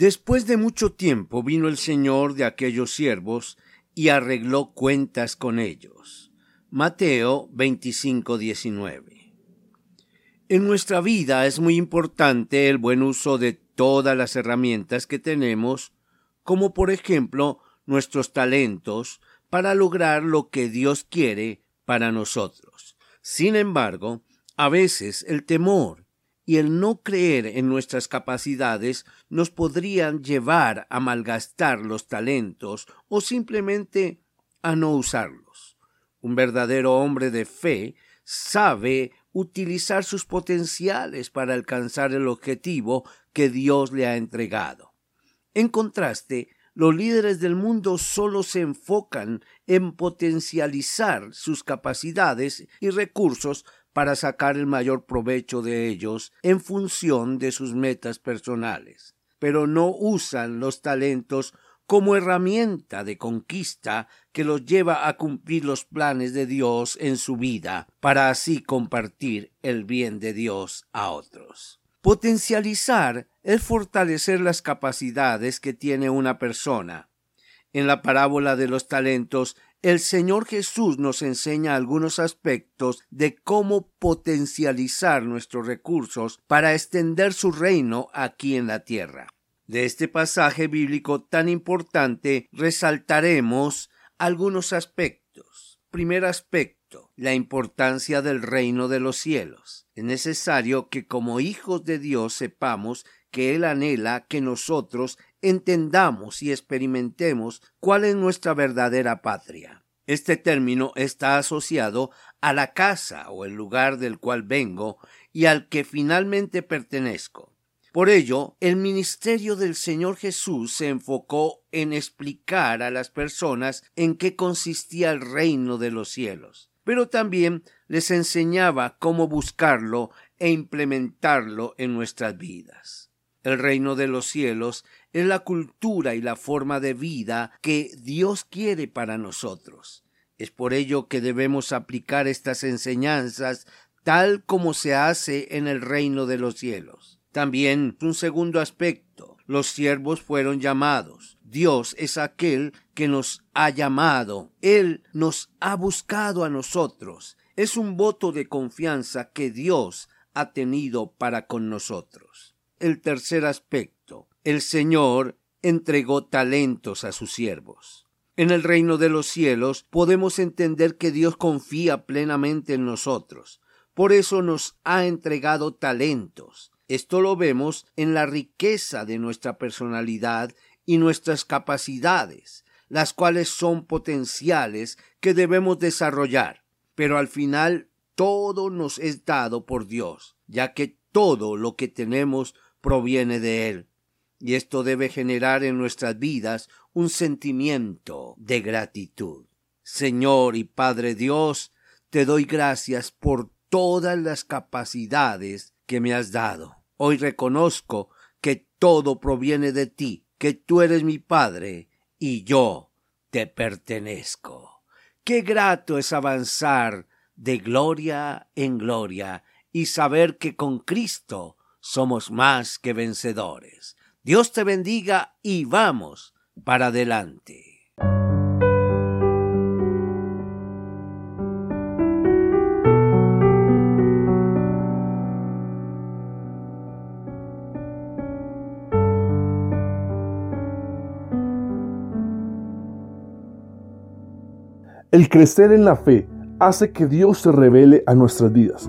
Después de mucho tiempo vino el Señor de aquellos siervos y arregló cuentas con ellos. Mateo 25:19. En nuestra vida es muy importante el buen uso de todas las herramientas que tenemos, como por ejemplo nuestros talentos, para lograr lo que Dios quiere para nosotros. Sin embargo, a veces el temor y el no creer en nuestras capacidades nos podrían llevar a malgastar los talentos o simplemente a no usarlos. Un verdadero hombre de fe sabe utilizar sus potenciales para alcanzar el objetivo que Dios le ha entregado. En contraste, los líderes del mundo solo se enfocan en potencializar sus capacidades y recursos para sacar el mayor provecho de ellos en función de sus metas personales, pero no usan los talentos como herramienta de conquista que los lleva a cumplir los planes de Dios en su vida, para así compartir el bien de Dios a otros. Potencializar es fortalecer las capacidades que tiene una persona. En la parábola de los talentos el Señor Jesús nos enseña algunos aspectos de cómo potencializar nuestros recursos para extender su reino aquí en la tierra. De este pasaje bíblico tan importante resaltaremos algunos aspectos. Primer aspecto, la importancia del reino de los cielos. Es necesario que como hijos de Dios sepamos que Él anhela que nosotros entendamos y experimentemos cuál es nuestra verdadera patria. Este término está asociado a la casa o el lugar del cual vengo y al que finalmente pertenezco. Por ello, el ministerio del Señor Jesús se enfocó en explicar a las personas en qué consistía el reino de los cielos, pero también les enseñaba cómo buscarlo e implementarlo en nuestras vidas. El reino de los cielos es la cultura y la forma de vida que Dios quiere para nosotros. Es por ello que debemos aplicar estas enseñanzas tal como se hace en el reino de los cielos. También un segundo aspecto, los siervos fueron llamados. Dios es aquel que nos ha llamado. Él nos ha buscado a nosotros. Es un voto de confianza que Dios ha tenido para con nosotros el tercer aspecto. El Señor entregó talentos a sus siervos. En el reino de los cielos podemos entender que Dios confía plenamente en nosotros. Por eso nos ha entregado talentos. Esto lo vemos en la riqueza de nuestra personalidad y nuestras capacidades, las cuales son potenciales que debemos desarrollar. Pero al final todo nos es dado por Dios, ya que todo lo que tenemos proviene de Él. Y esto debe generar en nuestras vidas un sentimiento de gratitud. Señor y Padre Dios, te doy gracias por todas las capacidades que me has dado. Hoy reconozco que todo proviene de ti, que tú eres mi Padre y yo te pertenezco. Qué grato es avanzar de gloria en gloria y saber que con Cristo somos más que vencedores. Dios te bendiga y vamos para adelante. El crecer en la fe hace que Dios se revele a nuestras vidas.